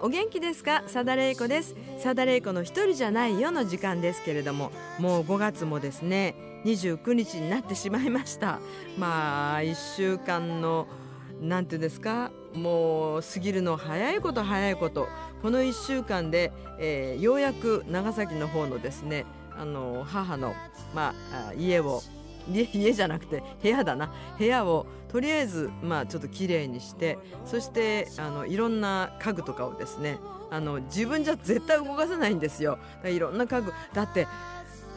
お元気ですか？佐田玲子です。佐田玲子の一人じゃないよの時間ですけれどももう5月もですね29日になってしまいました。まあ1週間のなんていうんですかもう過ぎるの早いこと早いことこの1週間で、えーようやく長崎の方のですねあの母の、まあ、家を家家じゃなくて部屋だな。部屋をとりあえずまあちょっときれいにしてそしてあのいろんな家具とかをですねあの自分じゃ絶対動かせないんですよ。いろんな家具。だって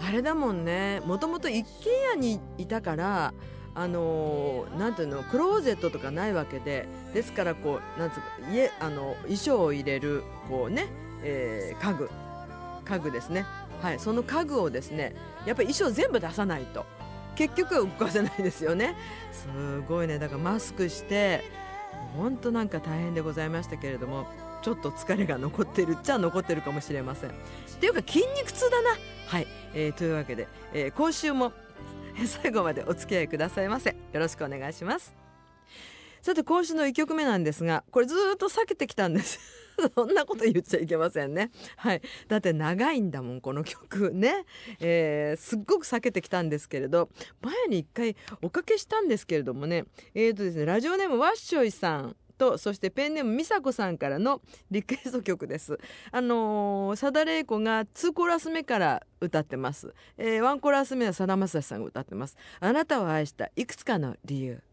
あれだもんね。もともと一軒家にいたからあのーていうのクローゼットとかないわけで。ですからこうなんつうか家あの衣装を入れるこうね、えー家具。家具ですね。はい。その家具をですねやっぱり衣装全部出さないと。結局動かせないですよね。すごいね。だからマスクして本当なんか大変でございましたけれども。ちょっと疲れが残ってるっちゃ残ってるかもしれません。っていうか筋肉痛だな。はい、えーというわけで、えー今週もえ 最後までお付き合いくださいませ。よろしくお願いします。さて今週の1曲目なんですがこれずっと避けてきたんです。そんなこと言っちゃいけませんね。はい。だって長いんだもんこの曲ね、えーすっごく避けてきたんですけれど前に一回おかけしたんですけれどもね。えーとですねラジオネームワッショイさん。とそしてペンネーム美佐子さんからのリクエスト曲です。あのー、佐田玲子が2コーラス目から歌ってます。えー、1コーラス目はさだまさしさんが歌ってます。あなたを愛したいくつかの理由。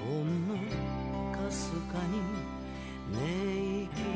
ほんのかすかに寝息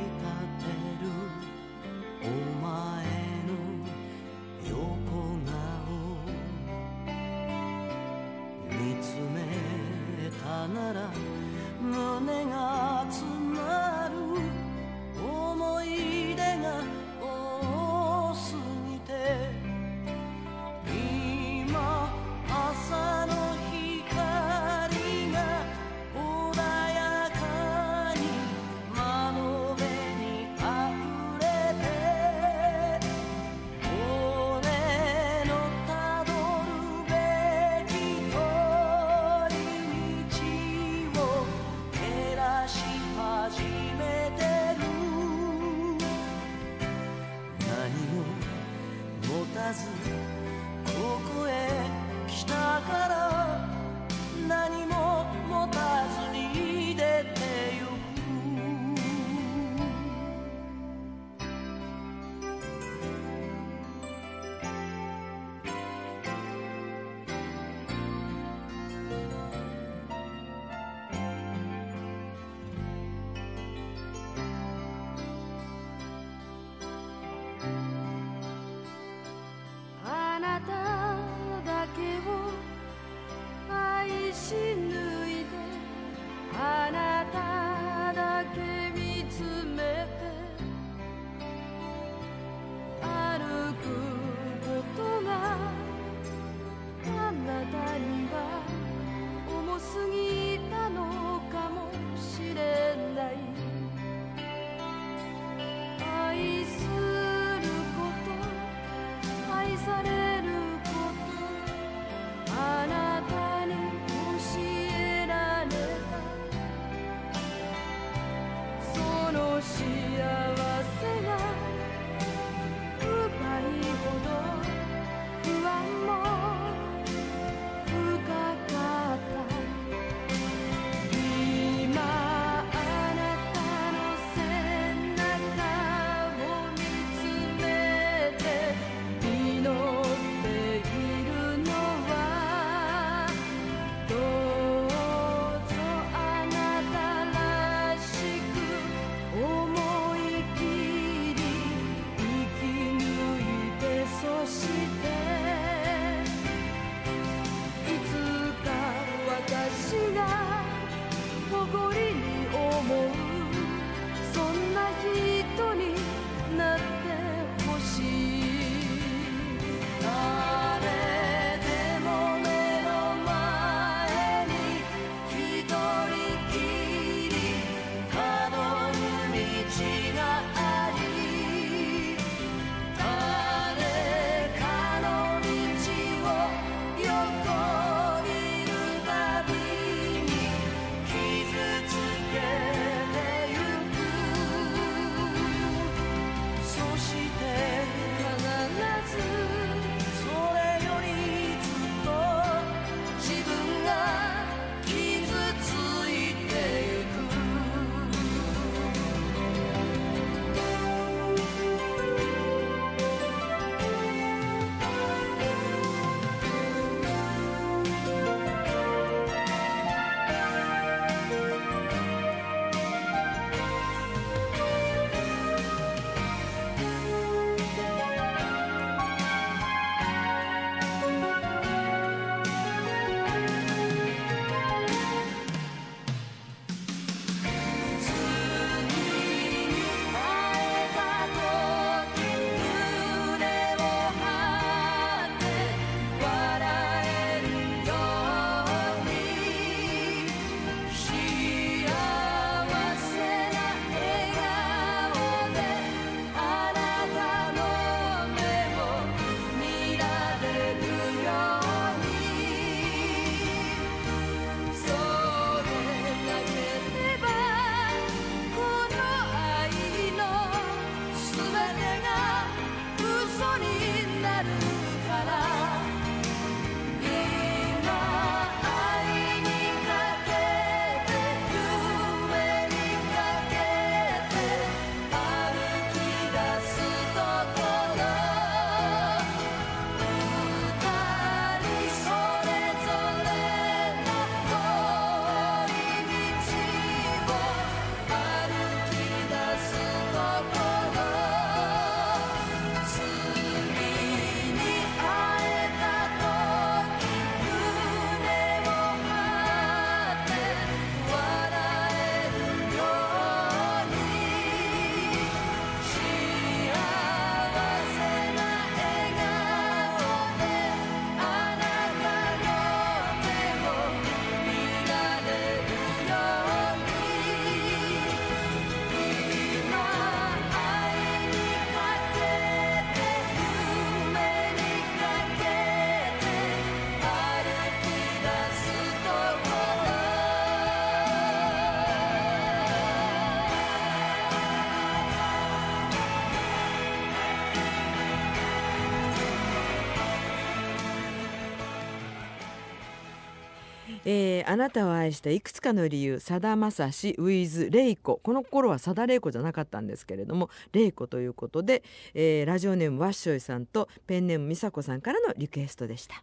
えーあなたを愛したいくつかの理由さだまさしウィズレイコ。この頃はさだれいこじゃなかったんですけれどもれいこということで、えーラジオネームワッショイさんとペンネームみさこさんからのリクエストでした。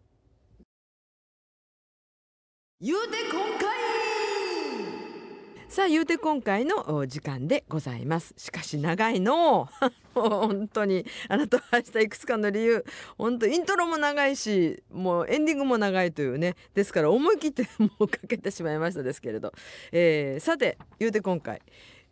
言うて今回さあ言うて今回の時間でございます。しかし長いの。本当にあなたを愛したいくつかの理由。本当イントロも長いしもうエンディングも長いというね。ですから思い切ってもうかけてしまいましたですけれど、えーさて言うて今回、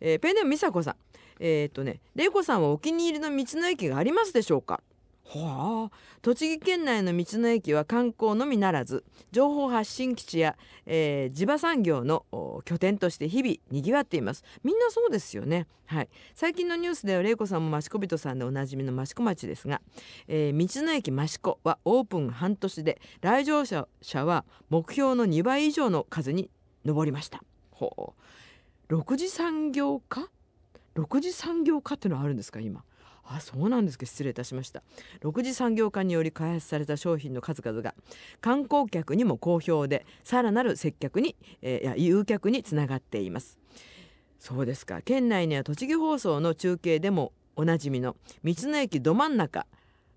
えーペンネームみさこさん。えーっとねれいこさんはお気に入りの道の駅がありますでしょうか？はあ、栃木県内の道の駅は観光のみならず情報発信基地や、えー地場産業のお拠点として日々にぎわっています。みんなそうですよね。はい。最近のニュースでは玲子さんも益子人さんでおなじみの益子町ですが、えー道の駅益子はオープン半年で来場者者は目標の2倍以上の数に上りました。ほう。6次産業化？6次産業化っていうのはあるんですか今？あそうなんですか。失礼いたしました。6次産業化により開発された商品の数々が観光客にも好評でさらなる接客に、えーいや誘客につながっています。そうですか。県内には栃木放送の中継でもおなじみの道の駅ど真ん中、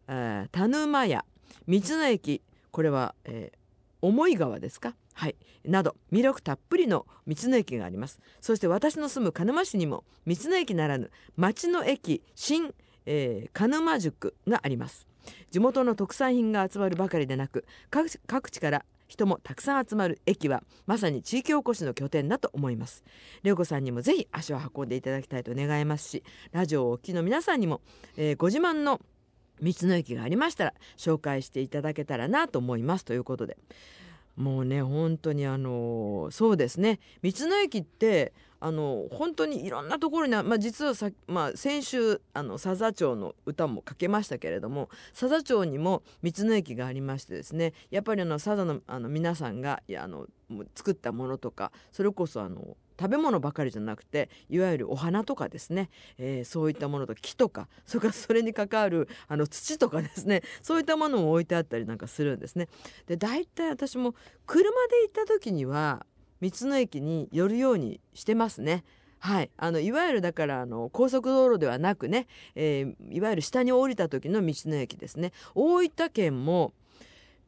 えー田沼屋道の駅これは、えー思い川ですか？はい。など魅力たっぷりの道の駅があります。そして私の住む鹿沼市にも道の駅ならぬ町の駅新、えー鹿沼塾があります。地元の特産品が集まるばかりでなく各地各地から人もたくさん集まる駅はまさに地域おこしの拠点だと思います。レオ子さんにもぜひ足を運んでいただきたいと願いますしラジオをお聞きの皆さんにも、えーご自慢の道の駅がありましたら紹介していただけたらなと思います。ということで。もうね本当にあのそうですね。道の駅ってあの本当にいろんなところに、まあ、実はさ、まあ、先週あの佐々町の歌もかけましたけれども佐々町にも道の駅がありましてですねやっぱりあの佐賀のあの皆さんがいやあの作ったものとかそれこそあの食べ物ばかりじゃなくていわゆるお花とかですね、えーそういったものと木とかそれから それに関わるあの土とかですねそういったものも置いてあったりなんかするんですね。で大体私も車で行った時には道の駅に寄るようにしてますね。はい、あのいわゆるだからあの高速道路ではなくね、えーいわゆる下に降りた時の道の駅ですね大分県も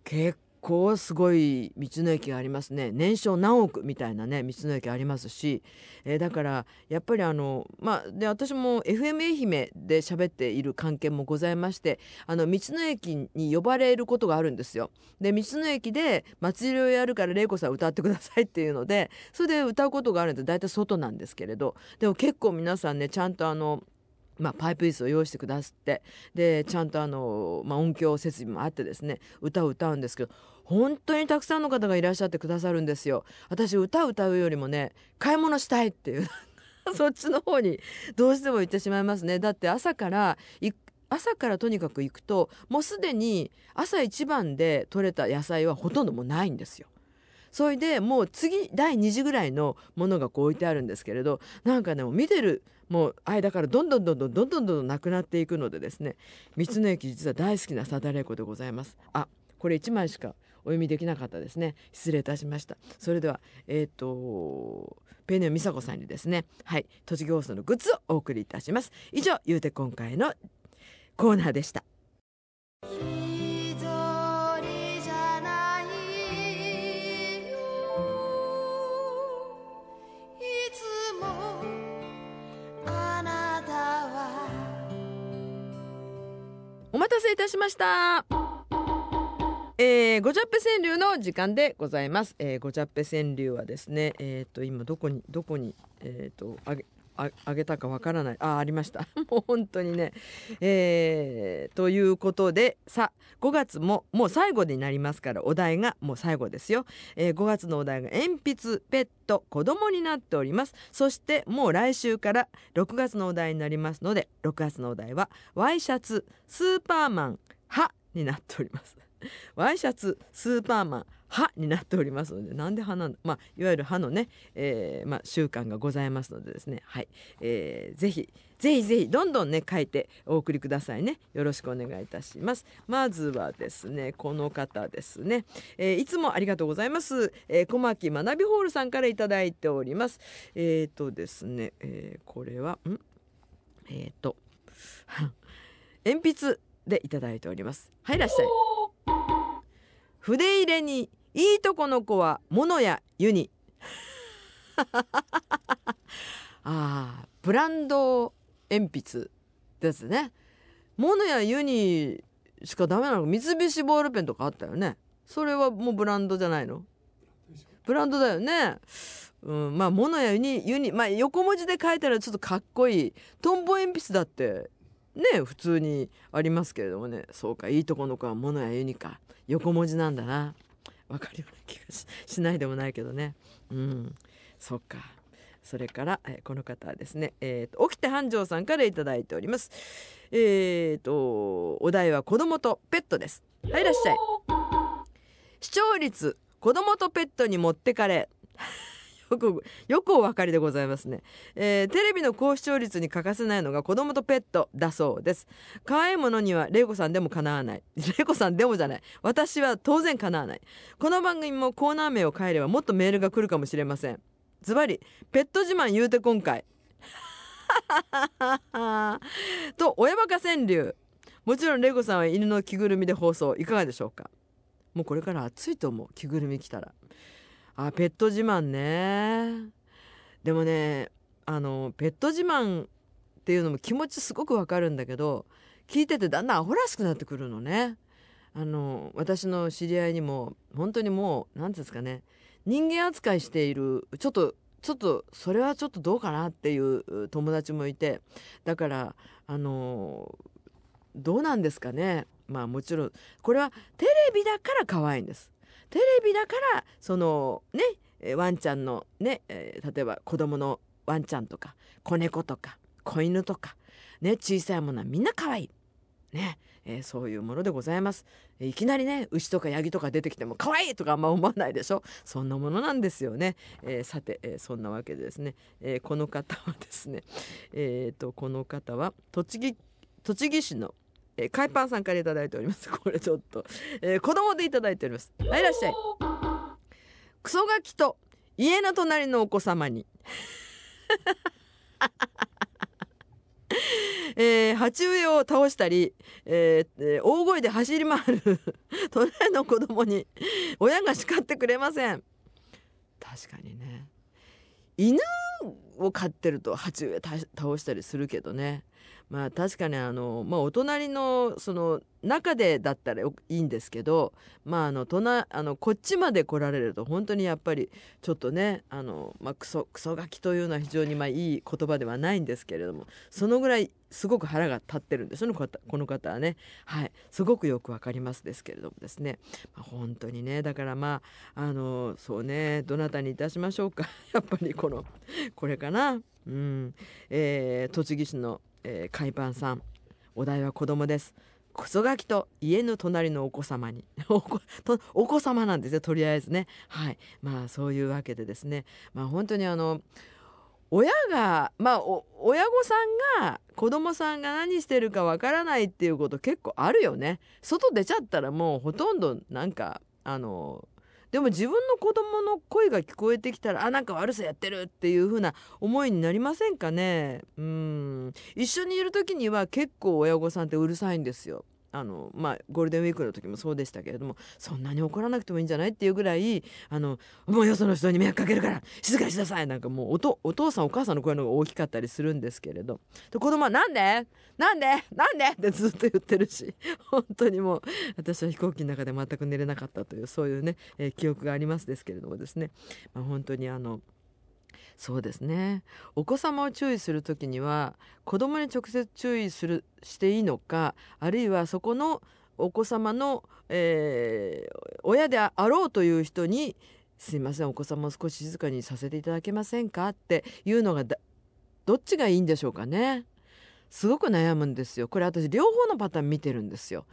結構すごい道の駅がありますね。年商何億みたいなね道の駅ありますし、えーだからやっぱりあのまあで私も FM 愛媛で喋っている関係もございましてあの道の駅に呼ばれることがあるんですよ。で道の駅で祭りをやるから玲子さん歌ってくださいっていうのでそれで歌うことがあるんで大体外なんですけれど。でも結構皆さんねちゃんとあのまあ、パイプ椅子を用意してくださってでちゃんとあの、まあ、音響設備もあってですね歌を歌うんですけど本当にたくさんの方がいらっしゃってくださるんですよ。私歌歌うよりもね買い物したいっていう そっちの方にどうしても行ってしまいますね。だって朝から朝からとにかく行くともうすでに朝一番で採れた野菜はほとんどもうないんですよ。それでもう次第2次ぐらいのものがこう置いてあるんですけれどなんかね見てるもう間からどんどんどんどんどんどんどんなくなっていくのでですね道の駅実は大好きなサダレコでございます。あこれ1枚しかお読みできなかったですね。失礼いたしました。それではえっ、とペンネーム美佐子さんにですねはい栃木放送のグッズをお送りいたします。以上ゆうて今回のコーナーでした。お待たせいたしました。えー、ごちゃっぺ川柳の時間でございます。えー、ごちゃっぺ川柳はですね、えっ、と今どこにどこにえっ、とあげああげたかわからない。あありました。もう本当にね。えー、ということでさ5月ももう最後になりますからお題がもう最後ですよ、えー5月のお題が鉛筆ペット子供になっております。そしてもう来週から6月のお題になりますので6月のお題はワイシャツスーパーマン歯になっております。ワイシャツスーパーマン歯になっておりますのでなんで歯なんだまあいわゆる歯のね、えーまあ、習慣がございますのでですね。はい、えー、ぜひぜひぜひどんどんね書いてお送りくださいね。よろしくお願いいたします。まずはですねこの方ですね、えー、いつもありがとうございます、えー、小牧学びホールさんからいただいております。えっ、ー、とですね、えー、これはん？えっ、と 鉛筆でいただいております。はいいらっしゃい。筆入れにいいとこの子は物や湯に。あブランド鉛筆ですね。物や湯にしかダメなの。三菱ボールペンとかあったよね。それはもうブランドじゃないの？ブランドだよね。うん、まあ物や湯に湯にまあ横文字で書いたらちょっとかっこいい。トンボ鉛筆だって。ね普通にありますけれどもね。そうかいいとこの子は物や湯にか横文字なんだな。わかるような気がしないでもないけどね。うん。そっか。それから、えこの方はですね、えーと起きて繁盛さんからいただいております。えーとお題は子供とペットです。はいいらっしゃい。視聴率子供とペットに持ってかれ。よくよくお分かりでございますね、えーテレビの高視聴率に欠かせないのが子供とペットだそうです。可愛いものにはレイコさんでもかなわない。レイコさんでもじゃない。私は当然かなわない。この番組もコーナー名を変えればもっとメールが来るかもしれません。ズバリペット自慢言うて今回。と親バカ川柳。もちろんレイコさんは犬の着ぐるみで放送。いかがでしょうか。もうこれから暑いと思う。着ぐるみ着たら。あペット自慢ね。でもねあのペット自慢っていうのも気持ちすごくわかるんだけど聞いててだんだんアホらしくなってくるのね。あの私の知り合いにも本当にもう何ていうんですかね人間扱いしているちょっとちょっとそれはちょっとどうかなっていう友達もいてだからあのどうなんですかね。まあもちろんこれはテレビだから可愛いんです。テレビだからそのねワンちゃんのね、例えば子供のワンちゃんとか子猫とか子犬とかね小さいものはみんな可愛い。ね、えーそういうものでございます。いきなりね牛とかヤギとか出てきても可愛いとかあんま思わないでしょ？そんなものなんですよね、えーさて、えーそんなわけでですね、えこの方はですねえーとこの方は栃木栃木市のえー、海パンさんからいただいております。これちょっと、えー、子供でいただいております。はい、いらっしゃい。クソガキと家の隣のお子様に。えー鉢植えを倒したり、えーえー大声で走り回る 隣の子供に親が叱ってくれません確かにね犬を飼ってると鉢植え倒したりするけどねまあ確かにあの、まあ、お隣のその中でだったらいいんですけど、まあ、あの隣あのこっちまで来られると本当にやっぱりちょっとねあの、まあ、クソクソガキというのは非常にまあいい言葉ではないんですけれどもそのぐらいすごく腹が立ってるんです。その方この方はね、はい、すごくよくわかりますですけれどもですね、まあ、本当にね。だからまああのそうね。どなたにいたしましょうか。やっぱりこのこれかな、うん。えー栃木市の、えー、海パンさんお題は子供です。クソガキと家の隣のお子様に。お子とお子様なんですよとりあえずね。はい。まあそういうわけでですね。まあ本当にあの親がまあお親御さんが子供さんが何してるかわからないっていうこと結構あるよね。外出ちゃったらもうほとんどなんかあのでも自分の子供の声が聞こえてきたらあなんか悪さやってるっていう風な思いになりませんかね？うん。一緒にいる時には結構親御さんってうるさいんですよ。あのまあゴールデンウィークの時もそうでしたけれどもそんなに怒らなくてもいいんじゃないっていうぐらいあのもうよその人に迷惑かけるから静かにしなさいなんかもうおお父さんお母さんの声の方が大きかったりするんですけれど。で子供は「なんで？なんで？なんで?」ってずっと言ってるし本当にもう私は飛行機の中で全く寝れなかったというそういうね、えー記憶がありますですけれどもですね、まあ、本当にあのそうですねお子様を注意する時には子供に直接注意するしていいのかあるいはそこのお子様の、えー親であろうという人に「すいませんお子様を少し静かにさせていただけませんか?」っていうのがどっちがいいんでしょうかね。すごく悩むんですよこれ私両方のパターン見てるんですよ。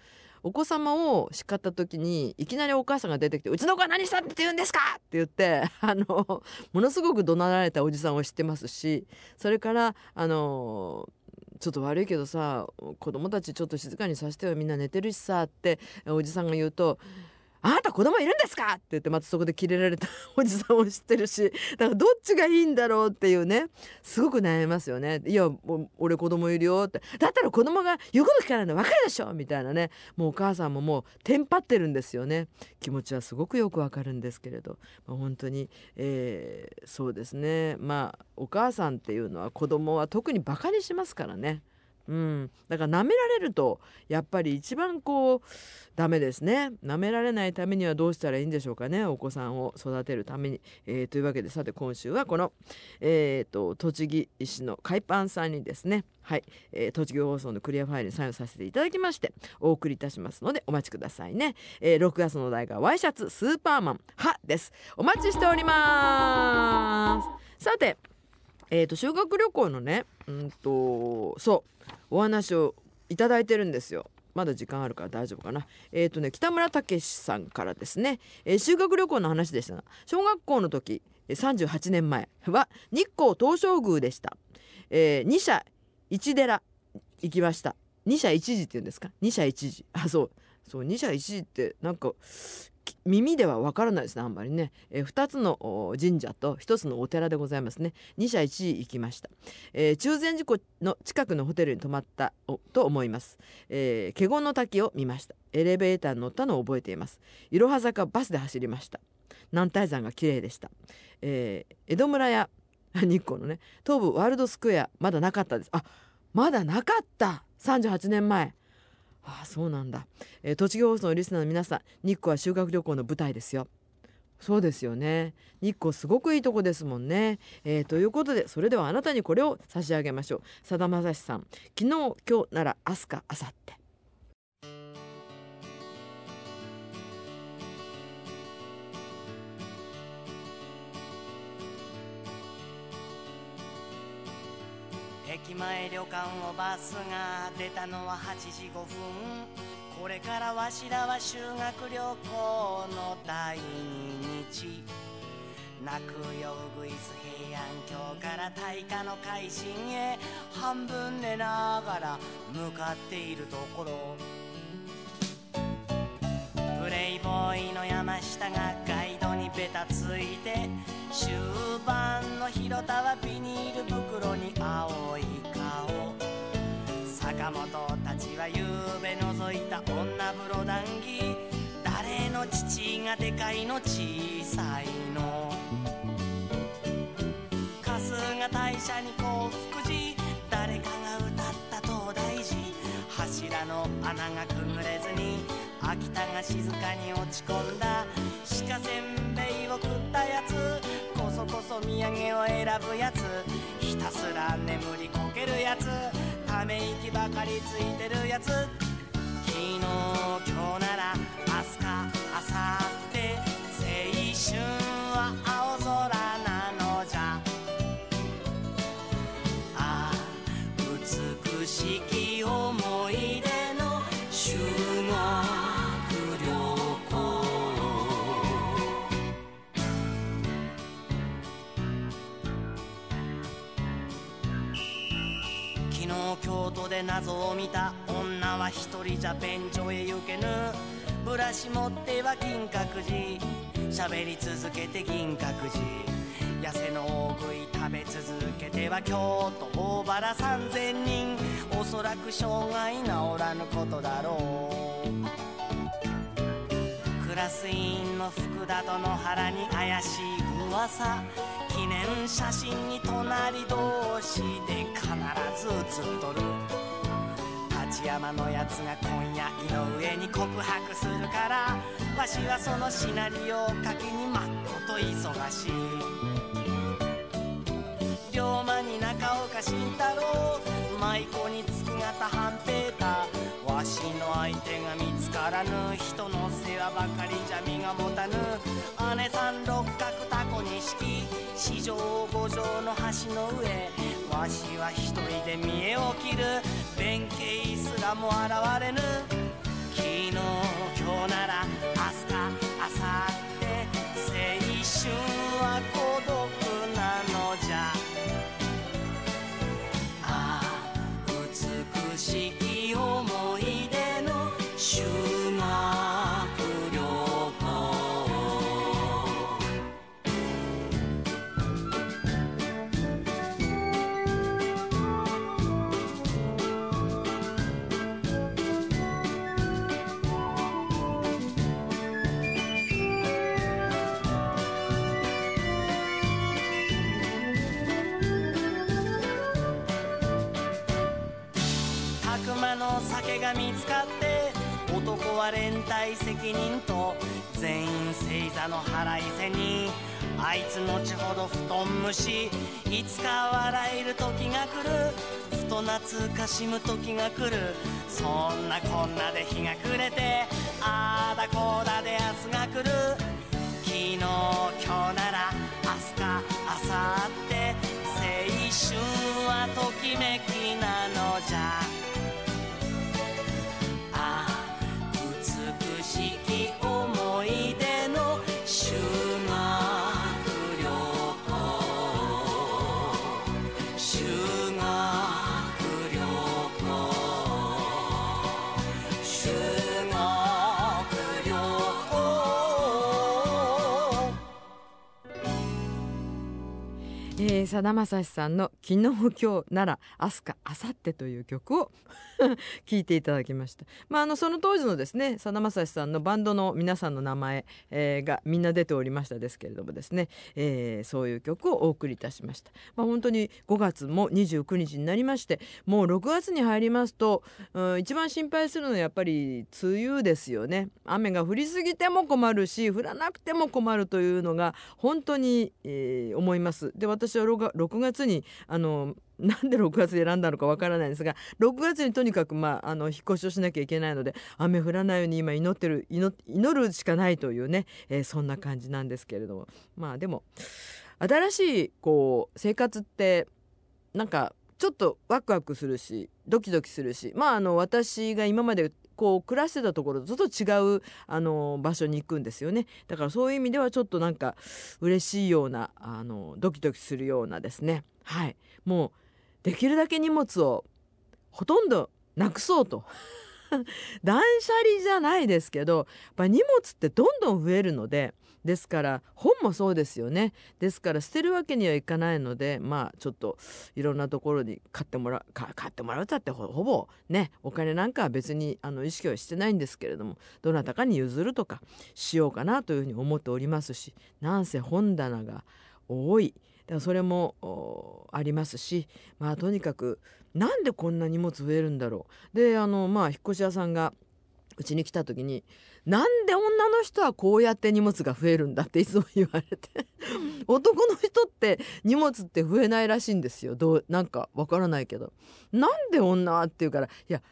お子様を叱った時にいきなりお母さんが出てきて「うちの子は何したって言うんですか!」って言って あのものすごく怒鳴られたおじさんを知ってますしそれからあのちょっと悪いけどさ子供たちちょっと静かにさせてよみんな寝てるしさっておじさんが言うとあなた子供いるんですか？って言ってまたそこでキレられたおじさんを知ってるし だからどっちがいいんだろうっていうねすごく悩みますよねいや俺子供いるよってだったら子供が言うこと聞かないの分かるでしょみたいなね。もうお母さんももうテンパってるんですよね。気持ちはすごくよくわかるんですけれど、まあ、本当に、えー、そうですね。まあお母さんっていうのは子供は特にバカにしますからね。うん、だから舐められるとやっぱり一番こうダメですね。舐められないためにはどうしたらいいんでしょうかね。お子さんを育てるために、えー、というわけでさて今週はこの、えーと、栃木市の海パンさんにですね。はい、えー、栃木放送のクリアファイルにサインさせていただきましてお送りいたしますのでお待ちくださいね、えー、6月の題がワイシャツスーパーマンはです。お待ちしております。さてえーと、修学旅行のねうんとそうお話をいただいてるんですよ。まだ時間あるから大丈夫かな。えっ、ー、とね北村武さんからですね、えー、修学旅行の話でしたが小学校の時38年前は日光東照宮でした。えー、二社一寺行きました。二社一時って言うんですか？二社一時あそうそう二社一時ってなんか耳ではわからないですねあんまりね、えー、2つの神社と1つのお寺でございますね。2社1時行きました、えー、中禅寺湖の近くのホテルに泊まったと思います、えー、華厳の滝を見ました。エレベーターに乗ったのを覚えています。いろは坂バスで走りました。南大山が綺麗でした、えー、江戸村や日光のね東武ワールドスクエアまだなかったです。あまだなかった。38年前。ああそうなんだ、えー、栃木放送のリスナーの皆さん日光は修学旅行の舞台ですよ。そうですよね。日光すごくいいとこですもんね、えー、ということでそれではあなたにこれを差し上げましょう。さだまさしさん昨日今日なら明日か明後日。駅前旅館をバスが出たのは8時5分。これからわしらは修学旅行の第二日。泣くようぐいす平安京から大化の改心へ半分寝ながら向かっているところ。プレイボーイの山下がガイドにベタついて終盤の広田はビニール袋に青い顔。坂本たちはゆうべ覗いた女風呂談義誰の父がでかいの？小さいの。春日大社に幸福寺。誰かが歌った東大寺。柱の穴がくぐれずに秋田が静かに落ち込んだ。鹿せんべいを食ったやつ。お土産を選ぶやつ。ひたすら眠りこけるやつ。ため息ばかりついてるやつ。昨日今日なら明日か明後日。謎を見た女は一人じゃ便所へ行けぬ。ブラシ持っては金閣寺。喋り続けて銀閣寺。痩せの大食い食べ続けては京都大原三千人。おそらく障害治らぬことだろう。ラス委員の福田と野原に怪しい噂。記念写真に隣同士で必ず写っとる。立山のやつが今夜井上に告白するから。わしはそのシナリオを書きにまっこと忙しい。龍馬に中岡慎太郎。舞妓に月形半平太。わしの相手が見つからぬ人のぬ。姉さん六角タコ錦四条五条の橋の上。わしは一人で見えを切る。弁慶すらも現れぬ。昨日今日ならは連帯責任と全員星座の腹いせにあいつ後ほど布団蒸し。いつか笑える時が来る。ふと懐かしむ時が来る。そんなこんなで日が暮れて。えー、さだまさしさんの「昨日今日なら明日か明後日」という曲を 聴いていただきました、まあ、あのその当時のですねさだまさしさんのバンドの皆さんの名前、えーがみんな出ておりましたですけれどもですね、えーそういう曲をお送りいたしました、まあ、本当に5月も29日になりましてもう6月に入りますと、うん、一番心配するのはやっぱり梅雨ですよね。雨が降りすぎても困るし降らなくても困るというのが本当に、えー思います。で私は 6, 6月にあの なんで6月選んだのかわからないんですが6月にとにかく、まあ、あの引っ越しをしなきゃいけないので雨降らないように今祈ってる祈祈るしかないというね、えーそんな感じなんですけれども。まあでも新しいこう生活ってなんかちょっとワクワクするしドキドキするしまああの私が今までこう暮らしてたところとちょっと違うあの場所に行くんですよね。だからそういう意味ではちょっとなんか嬉しいようなあのドキドキするようなですね。はい。もうできるだけ荷物をほとんどなくそうと。断捨離じゃないですけどや荷物ってどんどん増えるのでですから本もそうですよね。ですから捨てるわけにはいかないのでまあちょっといろんなところに買ってもらうか買ってもらうたってほぼねお金なんかは別にあの意識はしてないんですけれどもどなたかに譲るとかしようかなというふうに思っておりますしなんせ本棚が多い。それもおありますしまあとにかくなんでこんな荷物増えるんだろう。であのまあ引っ越し屋さんがうちに来た時になんで女の人はこうやって荷物が増えるんだっていつも言われて男の人って荷物って増えないらしいんですよ。どうなんかわからないけど。なんで女はって言うからいや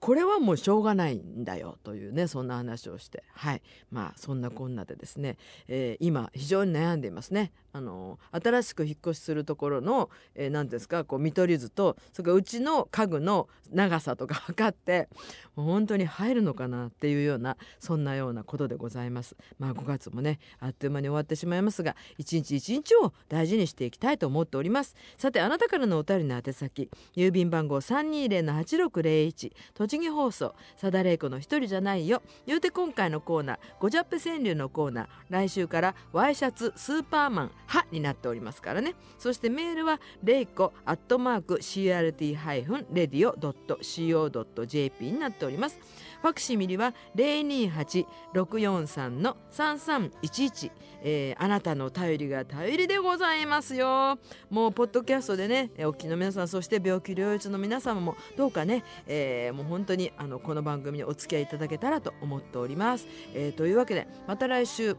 これはもうしょうがないんだよというねそんな話をしてはいまあそんなこんなでですね、えー今非常に悩んでいますね。あの新しく引っ越しするところの何、えー、なんですかこう見取り図とそれからうちの家具の長さとか 測ってもう本当に入るのかなっていうようなそんなようなことでございます。まあ5月もねあっという間に終わってしまいますが一日一日を大事にしていきたいと思っております。さてあなたからのお便りの宛先郵便番号320-8601栃木放送さだれいこの一人じゃないよ。言うて今回のコーナーごジャップ川柳のコーナー来週からワイシャツスーパーマンはになっておりますからね。そしてメールはれいこアットマーク CRT-radio.co.jp になっております。ファクシミリは028-643の3311、えーあなたの頼りが頼りでございますよ。もうポッドキャストでねお聞きの皆さんそして病気療養中の皆様もどうかね、えーもう本当にあのこの番組にお付き合いいただけたらと思っております、えーというわけでまた来週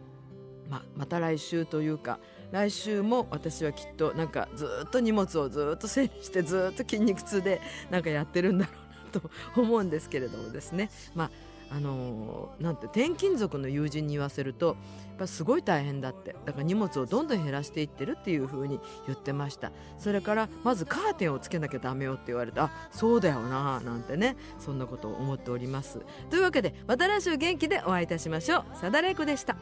ままた来週というか来週も私はきっとなんかずっと荷物をずっと整理してずっと筋肉痛でなんかやってるんだろうと 思うんですけれどもですね。まああのーなんて転勤族の友人に言わせるとやっぱすごい大変だって。だから荷物をどんどん減らしていってるっていう風に言ってました。それからまずカーテンをつけなきゃダメよって言われてあそうだよななんてねそんなことを思っております。というわけでまた来週元気でお会いいたしましょう。さだれいこでした。